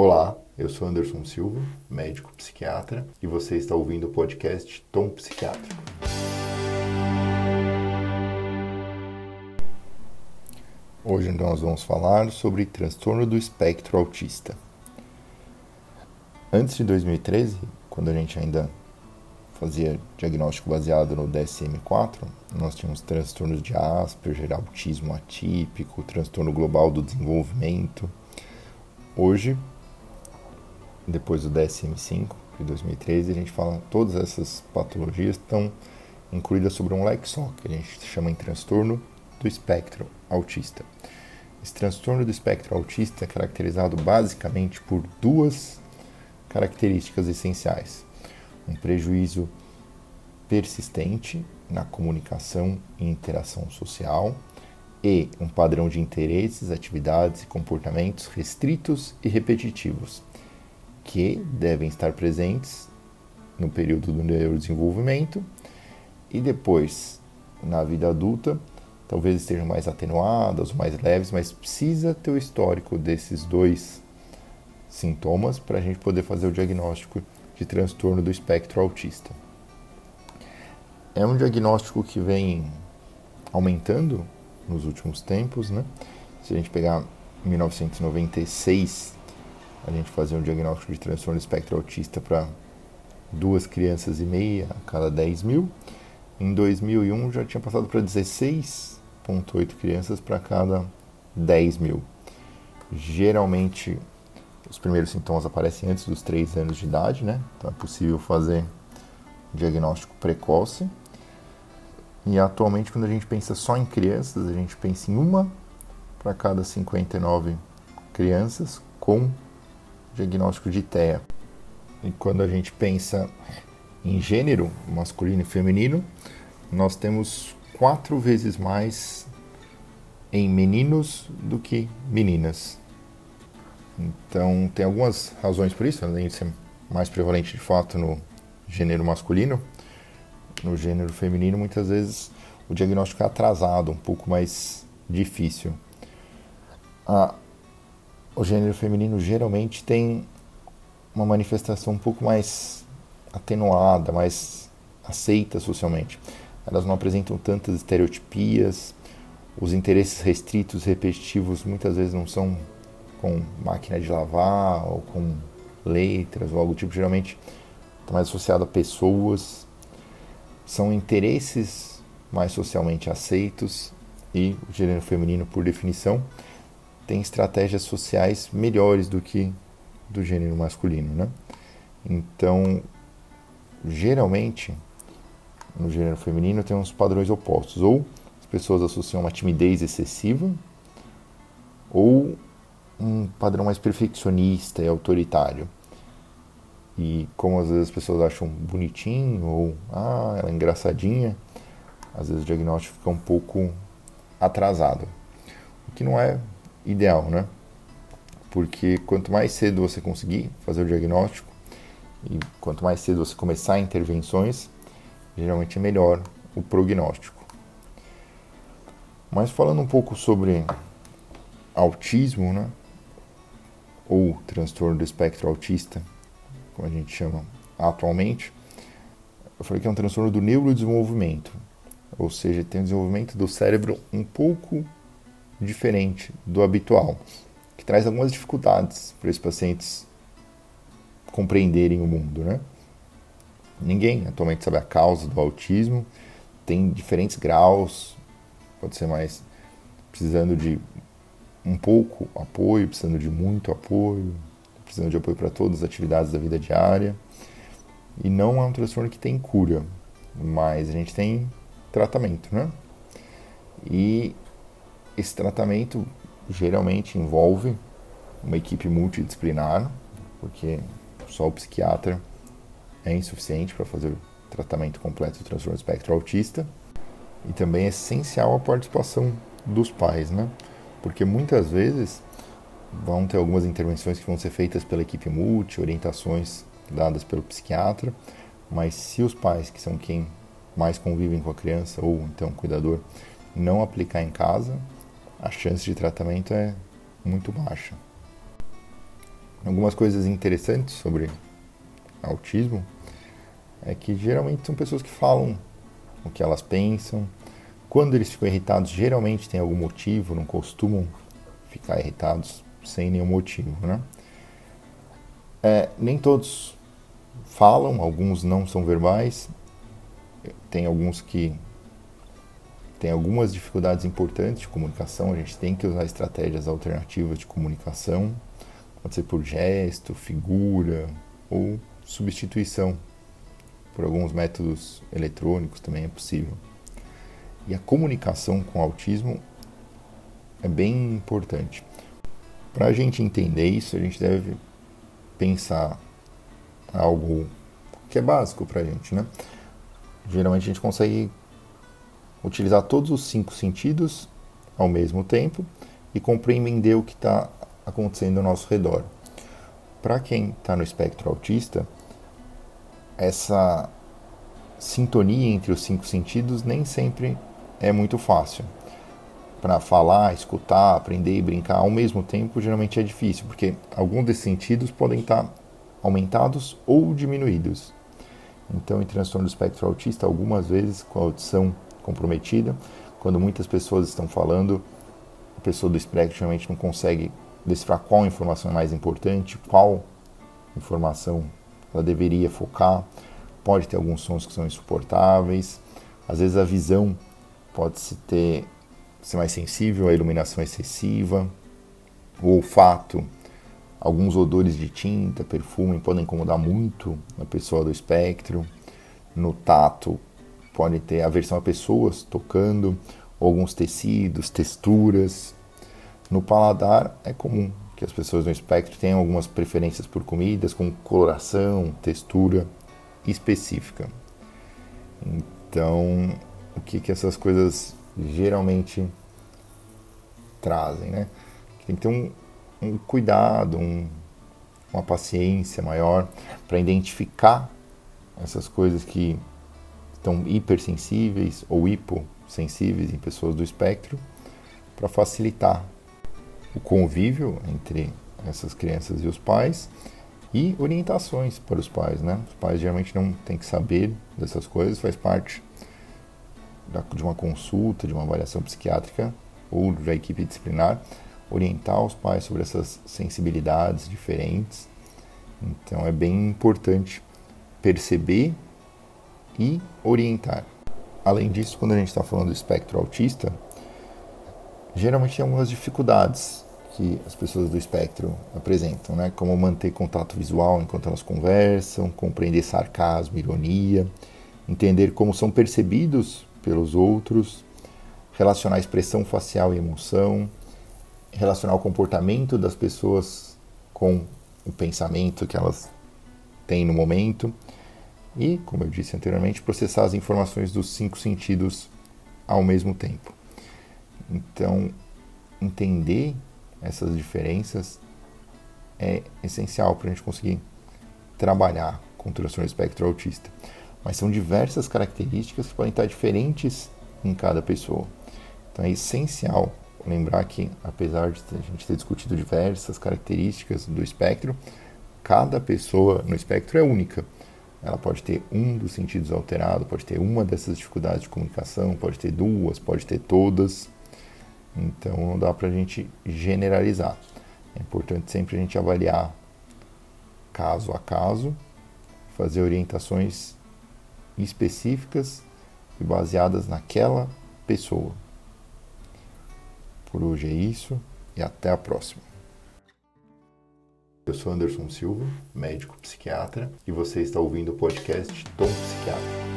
Olá, eu sou Anderson Silva, médico psiquiatra, e você está ouvindo o podcast Tom Psiquiátrico. Hoje nós vamos falar sobre transtorno do espectro autista. Antes de 2013, quando a gente ainda fazia diagnóstico baseado no DSM-4, nós tínhamos transtornos de Asperger, autismo atípico, transtorno global do desenvolvimento. Hoje, depois do DSM-5 de 2013, a gente fala todas essas patologias estão incluídas sobre um leque só, que a gente chama em transtorno do espectro autista. Esse transtorno do espectro autista é caracterizado basicamente por duas características essenciais: um prejuízo persistente na comunicação e interação social e um padrão de interesses, atividades e comportamentos restritos e repetitivos que devem estar presentes no período do neurodesenvolvimento e depois na vida adulta, talvez estejam mais atenuadas mais leves, mas precisa ter o histórico desses dois sintomas para a gente poder fazer o diagnóstico de transtorno do espectro autista. É um diagnóstico que vem aumentando nos últimos tempos, né? Se a gente pegar 1996, a gente fazia um diagnóstico de transtorno espectro autista para duas crianças e meia a cada 10 mil. Em 2001 já tinha passado para 16,8 crianças para cada 10 mil. Geralmente os primeiros sintomas aparecem antes dos 3 anos de idade, né? Então é possível fazer diagnóstico precoce. E atualmente, quando a gente pensa só em crianças, a gente pensa em uma para cada 59 crianças com diagnóstico de TEA. E quando a gente pensa em gênero, masculino e feminino, nós temos quatro vezes mais em meninos do que meninas. Então, tem algumas razões por isso, além de ser mais prevalente de fato no gênero masculino. No gênero feminino, muitas vezes o diagnóstico é atrasado, um pouco mais difícil. A o gênero feminino geralmente tem uma manifestação um pouco mais atenuada, mais aceita socialmente. Elas não apresentam tantas estereotipias, os interesses restritos, repetitivos, muitas vezes não são com máquina de lavar ou com letras ou algo do tipo, geralmente está mais associado a pessoas. São interesses mais socialmente aceitos e o gênero feminino, por definição, tem estratégias sociais melhores do que do gênero masculino, né? Então, geralmente, no gênero feminino tem uns padrões opostos. Ou as pessoas associam uma timidez excessiva, ou um padrão mais perfeccionista e autoritário. E como às vezes as pessoas acham bonitinho, ou ah, ela é engraçadinha, às vezes o diagnóstico fica um pouco atrasado. O que não é ideal, né? Porque quanto mais cedo você conseguir fazer o diagnóstico e quanto mais cedo você começar intervenções, geralmente é melhor o prognóstico. Mas falando um pouco sobre autismo, né? Ou transtorno do espectro autista, como a gente chama atualmente, eu falei que é um transtorno do neurodesenvolvimento, ou seja, tem um desenvolvimento do cérebro um pouco diferente do habitual, que traz algumas dificuldades para esses pacientes compreenderem o mundo, né? Ninguém atualmente sabe a causa do autismo, tem diferentes graus, pode ser mais precisando de um pouco apoio, precisando de muito apoio, precisando de apoio para todas as atividades da vida diária. E não é um transtorno que tem cura, mas a gente tem tratamento, né? E esse tratamento geralmente envolve uma equipe multidisciplinar, porque só o psiquiatra é insuficiente para fazer o tratamento completo do transtorno espectro autista. E também é essencial a participação dos pais, né? Porque muitas vezes vão ter algumas intervenções que vão ser feitas pela equipe multi, orientações dadas pelo psiquiatra, mas se os pais, que são quem mais convivem com a criança ou então o cuidador, não aplicar em casa, a chance de tratamento é muito baixa. Algumas coisas interessantes sobre autismo é que geralmente são pessoas que falam o que elas pensam. Quando eles ficam irritados, geralmente tem algum motivo, não costumam ficar irritados sem nenhum motivo, né? É, nem todos falam, alguns não são verbais, tem alguns que têm algumas dificuldades importantes de comunicação, a gente tem que usar estratégias alternativas de comunicação, pode ser por gesto, figura ou substituição por alguns métodos eletrônicos também é possível. E a comunicação com autismo é bem importante. Para a gente entender isso, a gente deve pensar algo que é básico para a gente, né? Geralmente a gente consegue utilizar todos os cinco sentidos ao mesmo tempo e compreender o que está acontecendo ao nosso redor. Para quem está no espectro autista, essa sintonia entre os cinco sentidos nem sempre é muito fácil. Para falar, escutar, aprender e brincar ao mesmo tempo geralmente é difícil, porque alguns desses sentidos podem estar aumentados ou diminuídos. Então, em transtorno do espectro autista, algumas vezes com a audição comprometida, quando muitas pessoas estão falando, a pessoa do espectro geralmente não consegue decifrar qual informação é mais importante, qual informação ela deveria focar. Pode ter alguns sons que são insuportáveis. Às vezes a visão pode se ter ser mais sensível à iluminação excessiva. O olfato Alguns odores de tinta, perfume podem incomodar muito a pessoa do espectro. No tato, pode ter aversão a pessoas tocando, alguns tecidos, texturas. No paladar, é comum que as pessoas no espectro tenham algumas preferências por comidas com coloração, textura específica. Então, o que, que essas coisas geralmente trazem, né? Tem que ter um, um cuidado, um, uma paciência maior para identificar essas coisas que estão hipersensíveis ou hipossensíveis em pessoas do espectro, para facilitar o convívio entre essas crianças e os pais e orientações para os pais, né? Os pais geralmente não têm que saber dessas coisas, faz parte de uma consulta, de uma avaliação psiquiátrica ou da equipe disciplinar, orientar os pais sobre essas sensibilidades diferentes. Então é bem importante perceber e orientar. Além disso, quando a gente está falando do espectro autista, geralmente tem algumas dificuldades que as pessoas do espectro apresentam, né? Como manter contato visual enquanto elas conversam, compreender sarcasmo, ironia, entender como são percebidos pelos outros, relacionar expressão facial e emoção, relacionar o comportamento das pessoas com o pensamento que elas têm no momento e, como eu disse anteriormente, processar as informações dos cinco sentidos ao mesmo tempo. Então, entender essas diferenças é essencial para a gente conseguir trabalhar com transtorno espectro autista. Mas são diversas características que podem estar diferentes em cada pessoa. Então é essencial lembrar que, apesar de a gente ter discutido diversas características do espectro, cada pessoa no espectro é única. Ela pode ter um dos sentidos alterado, pode ter uma dessas dificuldades de comunicação, pode ter duas, pode ter todas. Então não dá para a gente generalizar. É importante sempre a gente avaliar caso a caso, fazer orientações específicas e baseadas naquela pessoa. Por hoje é isso e até a próxima. Eu sou Anderson Silva, médico psiquiatra, e você está ouvindo o podcast Tom Psiquiatra.